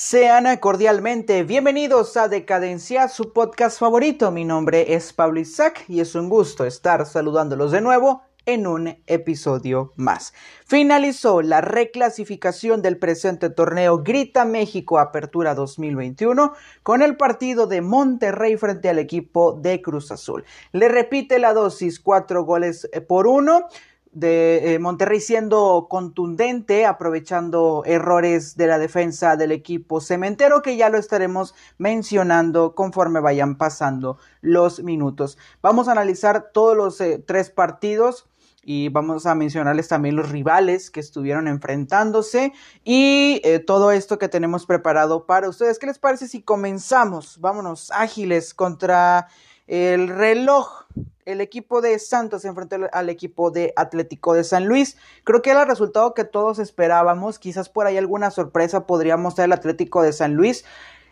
Sean cordialmente bienvenidos a Decadencia, su podcast favorito. Mi nombre es Pablo Isaac y es un gusto estar saludándolos de nuevo en un episodio más. Finalizó la reclasificación del presente torneo Grita México Apertura 2021 con el partido de Monterrey frente al equipo de Cruz Azul. Le repite la dosis, cuatro goles por uno de eh, Monterrey siendo contundente, aprovechando errores de la defensa del equipo cementero, que ya lo estaremos mencionando conforme vayan pasando los minutos. Vamos a analizar todos los eh, tres partidos y vamos a mencionarles también los rivales que estuvieron enfrentándose y eh, todo esto que tenemos preparado para ustedes. ¿Qué les parece si comenzamos? Vámonos ágiles contra el reloj el equipo de Santos se enfrentó al equipo de Atlético de San Luis. Creo que era el resultado que todos esperábamos. Quizás por ahí alguna sorpresa podría mostrar el Atlético de San Luis.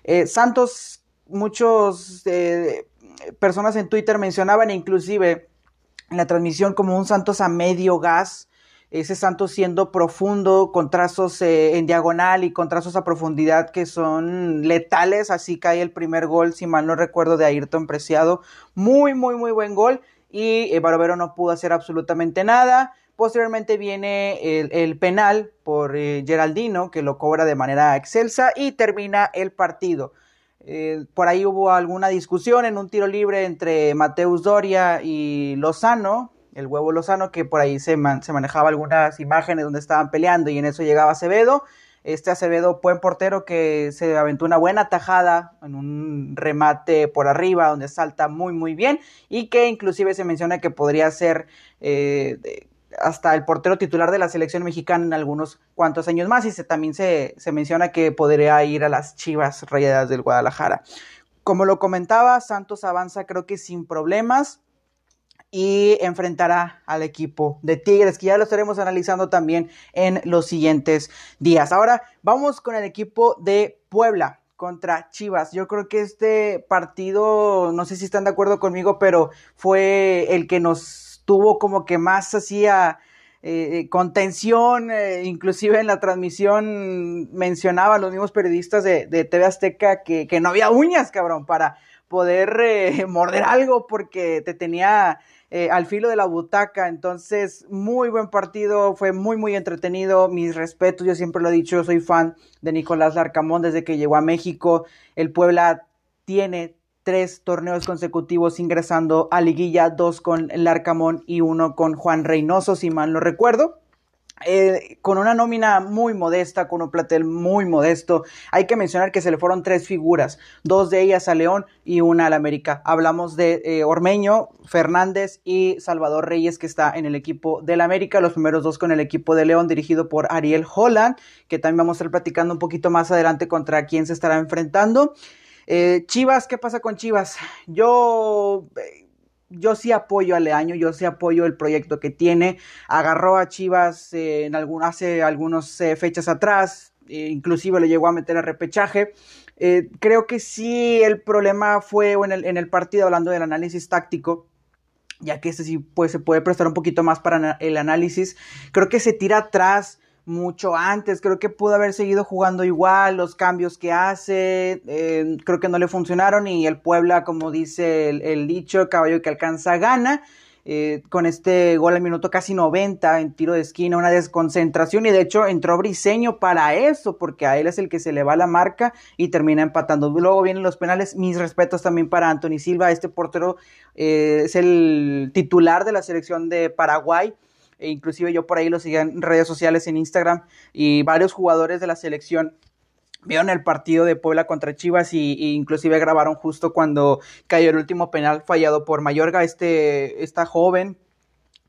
Eh, Santos, muchos eh, personas en Twitter mencionaban inclusive en la transmisión como un Santos a medio gas ese santo siendo profundo, con trazos eh, en diagonal y con trazos a profundidad que son letales, así cae el primer gol, si mal no recuerdo, de Ayrton Preciado, muy, muy, muy buen gol, y eh, Barovero no pudo hacer absolutamente nada, posteriormente viene el, penal por eh, Geraldino, que lo cobra de manera excelsa, y termina el partido. por ahí hubo alguna discusión en un tiro libre entre Mateus Doria y Lozano, el huevo Lozano, que por ahí se, se manejaba algunas imágenes donde estaban peleando y en eso llegaba Acevedo. Este Acevedo, buen portero que se aventó una buena tajada en un remate por arriba donde salta muy muy bien y que inclusive se menciona que podría ser eh, hasta el portero titular de la selección mexicana en algunos cuantos años más y se, también se, se menciona que podría ir a las Chivas Rayadas del Guadalajara. Como lo comentaba, Santos avanza creo que sin problemas y enfrentará al equipo de Tigres, que ya lo estaremos analizando también en los siguientes días. Ahora vamos con el equipo de Puebla contra Chivas. Yo creo que este partido, no sé si están de acuerdo conmigo, pero fue el que nos tuvo como que más hacía eh, contención, eh, inclusive en la transmisión mencionaban los mismos periodistas de, TV Azteca que, no había uñas, cabrón, para poder eh, morder algo porque te tenía eh, al filo de la butaca. Entonces, muy buen partido, fue muy, muy entretenido. Mis respetos, yo siempre lo he dicho, soy fan de Nicolás Larcamón desde que llegó a México. El Puebla tiene tres torneos consecutivos ingresando a liguilla, dos con Larcamón y uno con Juan Reynoso, si mal no recuerdo. Eh, con una nómina muy modesta, con un platel muy modesto. Hay que mencionar que se le fueron tres figuras, dos de ellas a León y una al América. Hablamos de eh, Ormeño, Fernández y Salvador Reyes, que está en el equipo del América, los primeros dos con el equipo de León, dirigido por Ariel Holland, que también vamos a estar platicando un poquito más adelante contra quién se estará enfrentando. Eh, Chivas, ¿qué pasa con Chivas? Yo yo sí apoyo a Leaño, yo sí apoyo el proyecto que tiene. Agarró a Chivas eh, en hace algunas eh, fechas atrás, eh, inclusive lo llegó a meter a repechaje. creo que sí el problema fue en el, en el partido, hablando del análisis táctico, ya que este sí pues, se puede prestar un poquito más para el análisis. Creo que se tira atrás mucho antes. Creo que pudo haber seguido jugando igual, los cambios que hace, eh, creo que no le funcionaron y el Puebla, como dice el, dicho, caballo que alcanza gana. Eh, con este gol al minuto casi 90 en tiro de esquina, una desconcentración y de hecho entró Briseño para eso, porque a él es el que se le va la marca y termina empatando. Luego vienen los penales, mis respetos también para Anthony Silva, este portero eh, es el titular de la selección de Paraguay, e inclusive yo por ahí lo seguía en redes sociales, en Instagram, y varios jugadores de la selección vieron el partido de Puebla contra Chivas y, inclusive grabaron justo cuando cayó el último penal fallado por Mayorga, este, esta joven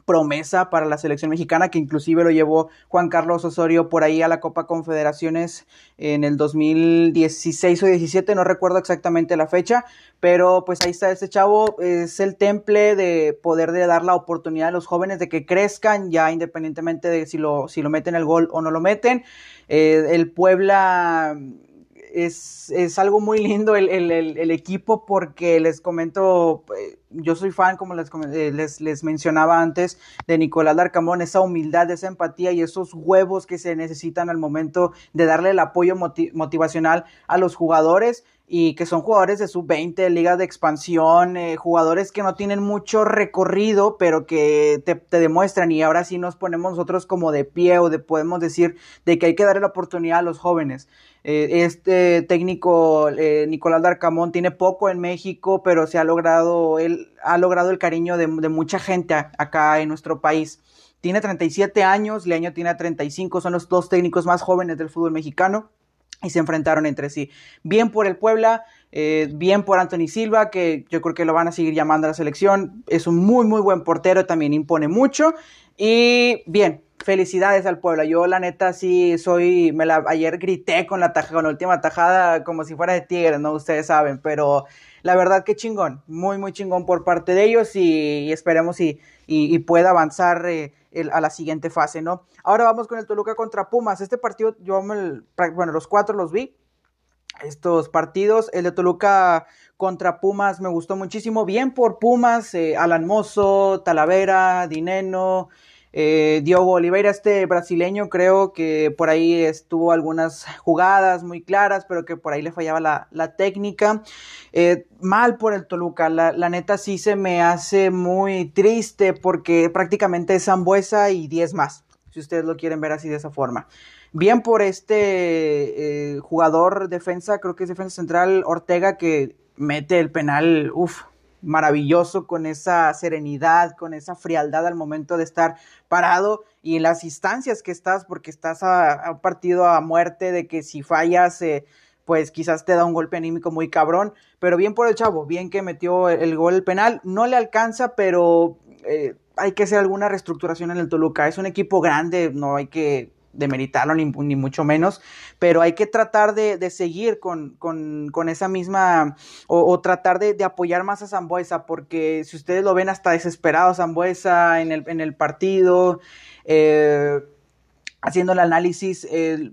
promesa para la selección mexicana, que inclusive lo llevó Juan Carlos Osorio por ahí a la Copa Confederaciones en el 2016 o 17, no recuerdo exactamente la fecha, pero pues ahí está este chavo, es el temple de poder de dar la oportunidad a los jóvenes de que crezcan, ya independientemente de si lo, si lo meten el gol o no lo meten. Eh, el Puebla es, es, algo muy lindo el, el, el, equipo porque les comento, eh, yo soy fan, como les, eh, les, les, mencionaba antes, de Nicolás Larcamón, esa humildad, esa empatía y esos huevos que se necesitan al momento de darle el apoyo motivacional a los jugadores y que son jugadores de sub-20, ligas de expansión, eh, jugadores que no tienen mucho recorrido, pero que te, demuestran y ahora sí nos ponemos nosotros como de pie o de podemos decir de que hay que darle la oportunidad a los jóvenes. Eh, este técnico eh, Nicolás Darcamón tiene poco en México, pero se ha logrado, él ha logrado el cariño de, mucha gente acá en nuestro país. Tiene 37 años, Leaño tiene 35, son los dos técnicos más jóvenes del fútbol mexicano y se enfrentaron entre sí. Bien por el Puebla, eh, bien por Anthony Silva, que yo creo que lo van a seguir llamando a la selección. Es un muy, muy buen portero, también impone mucho. Y bien, felicidades al Puebla. Yo, la neta, sí soy. Me la, ayer grité con la, con la última tajada como si fuera de Tigres, ¿no? Ustedes saben, pero la verdad que chingón. Muy, muy chingón por parte de ellos y, esperemos y, y, pueda avanzar. Eh, a la siguiente fase, ¿no? Ahora vamos con el Toluca contra Pumas. Este partido, yo, me, bueno, los cuatro los vi. Estos partidos, el de Toluca contra Pumas me gustó muchísimo. Bien por Pumas, eh, Alan Mozo, Talavera, Dineno, eh, Diogo Oliveira, este brasileño, creo que por ahí estuvo algunas jugadas muy claras, pero que por ahí le fallaba la, técnica. Eh, mal por el Toluca, la, neta sí se me hace muy triste porque prácticamente es Zambuesa y 10 más, si ustedes lo quieren ver así de esa forma. Bien por este eh, jugador defensa, creo que es defensa central Ortega que mete el penal, uff, maravilloso, con esa serenidad, con esa frialdad al momento de estar parado y en las instancias que estás, porque estás a, partido a muerte de que si fallas, eh, pues quizás te da un golpe anímico muy cabrón, pero bien por el chavo, bien que metió el, gol penal, no le alcanza, pero eh, hay que hacer alguna reestructuración en el Toluca, es un equipo grande, no hay que demeritarlo ni, ni mucho menos, pero hay que tratar de, seguir con, con, esa misma, o, tratar de, apoyar más a Zambuesa, porque si ustedes lo ven hasta desesperado Zambuesa en el, en el partido, eh, haciendo el análisis,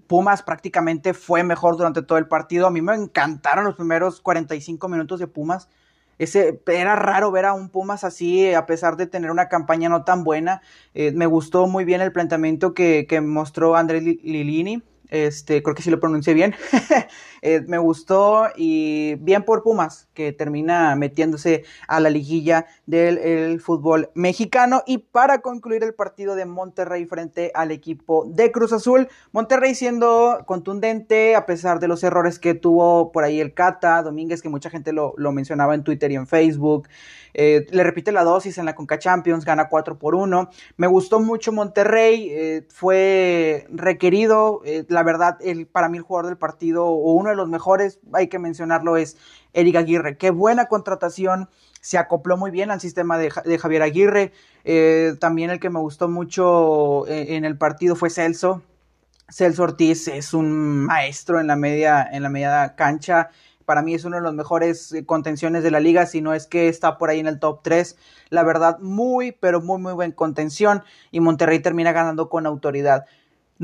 Pumas prácticamente fue mejor durante todo el partido, a mí me encantaron los primeros 45 minutos de Pumas, ese, era raro ver a un Pumas así, a pesar de tener una campaña no tan buena. Eh, me gustó muy bien el planteamiento que, que mostró André Lilini. Este, creo que sí lo pronuncié bien. Eh, me gustó y bien por Pumas, que termina metiéndose a la liguilla del fútbol mexicano. Y para concluir el partido de Monterrey frente al equipo de Cruz Azul, Monterrey siendo contundente a pesar de los errores que tuvo por ahí el Cata Domínguez, que mucha gente lo, lo mencionaba en Twitter y en Facebook. Eh, le repite la dosis en la Conca Champions, gana 4 por 1. Me gustó mucho Monterrey, eh, fue requerido, la verdad, el, para mí el jugador del partido, o uno de los mejores, hay que mencionarlo, es Eric Aguirre. Qué buena contratación, se acopló muy bien al sistema de, Javier Aguirre. también el que me gustó mucho en el partido fue Celso. Celso Ortiz es un maestro en la media, en la media cancha para mí es uno de los mejores eh, contenciones de la liga, si no es que está por ahí en el top 3. La verdad, muy, pero muy, muy buen contención y Monterrey termina ganando con autoridad.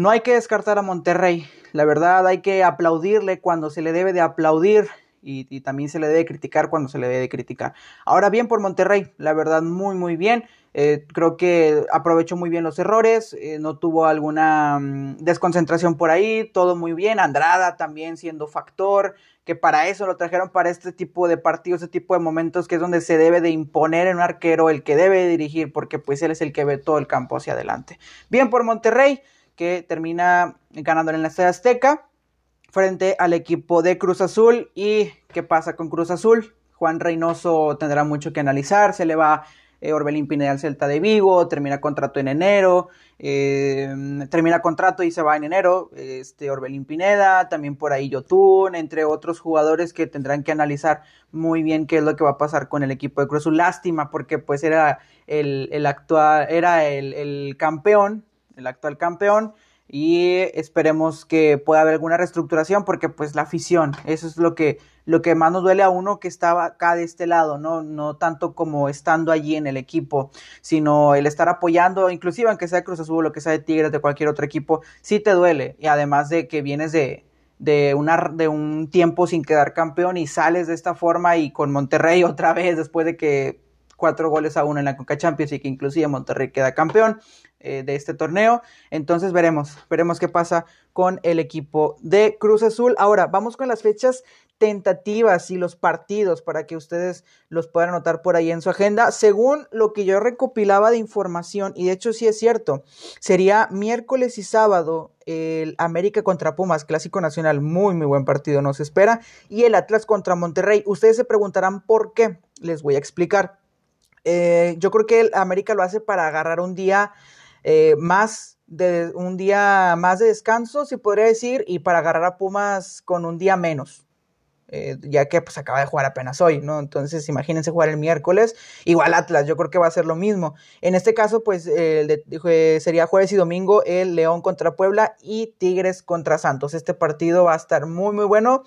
No hay que descartar a Monterrey, la verdad hay que aplaudirle cuando se le debe de aplaudir y, también se le debe criticar cuando se le debe de criticar. Ahora bien por Monterrey, la verdad muy muy bien. Eh, creo que aprovechó muy bien los errores, eh, no tuvo alguna mm, desconcentración por ahí, todo muy bien. Andrada también siendo factor, que para eso lo trajeron para este tipo de partidos, este tipo de momentos que es donde se debe de imponer en un arquero el que debe dirigir, porque pues él es el que ve todo el campo hacia adelante. Bien por Monterrey, que termina ganando en la Estadio Azteca frente al equipo de Cruz Azul. ¿Y qué pasa con Cruz Azul? Juan Reynoso tendrá mucho que analizar, se le va eh, Orbelín Pineda al Celta de Vigo, termina contrato en enero, eh, termina contrato y se va en enero, este Orbelín Pineda, también por ahí Yotun, entre otros jugadores que tendrán que analizar muy bien qué es lo que va a pasar con el equipo de Cruz Azul. Lástima porque pues era el, el actual, era el, el campeón, el actual campeón, y esperemos que pueda haber alguna reestructuración porque pues la afición, eso es lo que, lo que más nos duele a uno que estaba acá de este lado, no, no tanto como estando allí en el equipo, sino el estar apoyando, inclusive aunque sea Cruz Azul o que sea de Tigres, de cualquier otro equipo, sí te duele. Y además de que vienes de, de, una, de un tiempo sin quedar campeón y sales de esta forma y con Monterrey otra vez después de que cuatro goles a uno en la Conca Champions y que inclusive Monterrey queda campeón eh, de este torneo. Entonces veremos, veremos qué pasa con el equipo de Cruz Azul. Ahora, vamos con las fechas tentativas y los partidos para que ustedes los puedan anotar por ahí en su agenda. Según lo que yo recopilaba de información, y de hecho sí es cierto, sería miércoles y sábado el América contra Pumas, clásico nacional, muy, muy buen partido nos espera, y el Atlas contra Monterrey. Ustedes se preguntarán por qué, les voy a explicar. Eh, yo creo que América lo hace para agarrar un día eh, más de un día más de descanso, si podría decir, y para agarrar a Pumas con un día menos. Eh, ya que pues acaba de jugar apenas hoy, ¿no? Entonces imagínense jugar el miércoles, igual Atlas, yo creo que va a ser lo mismo. En este caso, pues sería jueves y domingo el León contra Puebla y Tigres contra Santos. Este partido va a estar muy, muy bueno,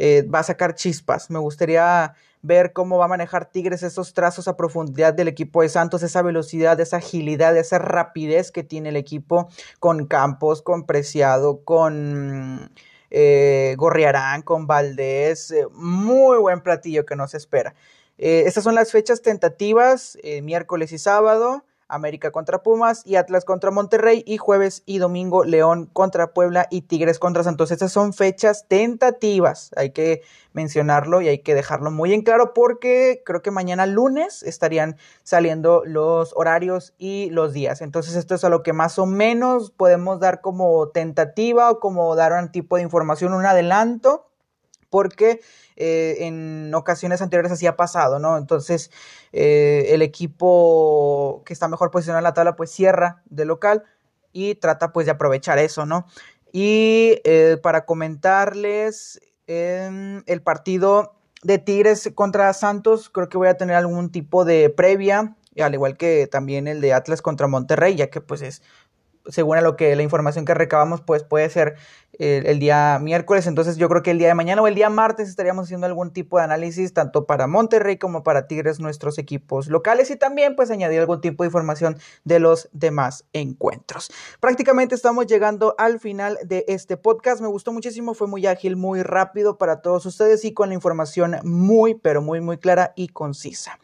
va a sacar chispas. Me gustaría ver cómo va a manejar Tigres esos trazos a profundidad del equipo de Santos, esa velocidad, esa agilidad, esa rapidez que tiene el equipo con Campos, con Preciado, con eh, Gorriarán, con Valdés. Eh, muy buen platillo que nos espera. Eh, estas son las fechas tentativas, miércoles y sábado. América contra Pumas y Atlas contra Monterrey y jueves y domingo León contra Puebla y Tigres contra Santos. Estas son fechas tentativas, hay que mencionarlo y hay que dejarlo muy en claro porque creo que mañana lunes estarían saliendo los horarios y los días. Entonces esto es a lo que más o menos podemos dar como tentativa o como dar un tipo de información, un adelanto porque eh, en ocasiones anteriores así ha pasado, ¿no? Entonces, eh, el equipo que está mejor posicionado en la tabla, pues cierra de local y trata pues de aprovechar eso, ¿no? Y eh, para comentarles em, el partido de Tigres contra Santos, creo que voy a tener algún tipo de previa, al igual que también el de Atlas contra Monterrey, ya que pues es según a lo que la información que recabamos, pues puede ser el, el, día miércoles. Entonces yo creo que el día de mañana o el día martes estaríamos haciendo algún tipo de análisis tanto para Monterrey como para Tigres, nuestros equipos locales y también pues añadir algún tipo de información de los demás encuentros. Prácticamente estamos llegando al final de este podcast. Me gustó muchísimo, fue muy ágil, muy rápido para todos ustedes y con la información muy, pero muy, muy clara y concisa.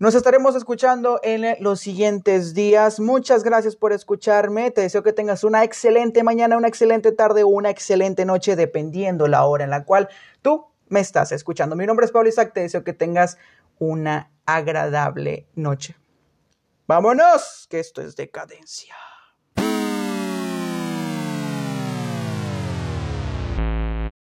Nos estaremos escuchando en los siguientes días. Muchas gracias por escucharme. Te deseo que tengas una excelente mañana, una excelente tarde o una excelente noche, dependiendo la hora en la cual tú me estás escuchando. Mi nombre es Pablo Isaac. Te deseo que tengas una agradable noche. Vámonos, que esto es decadencia.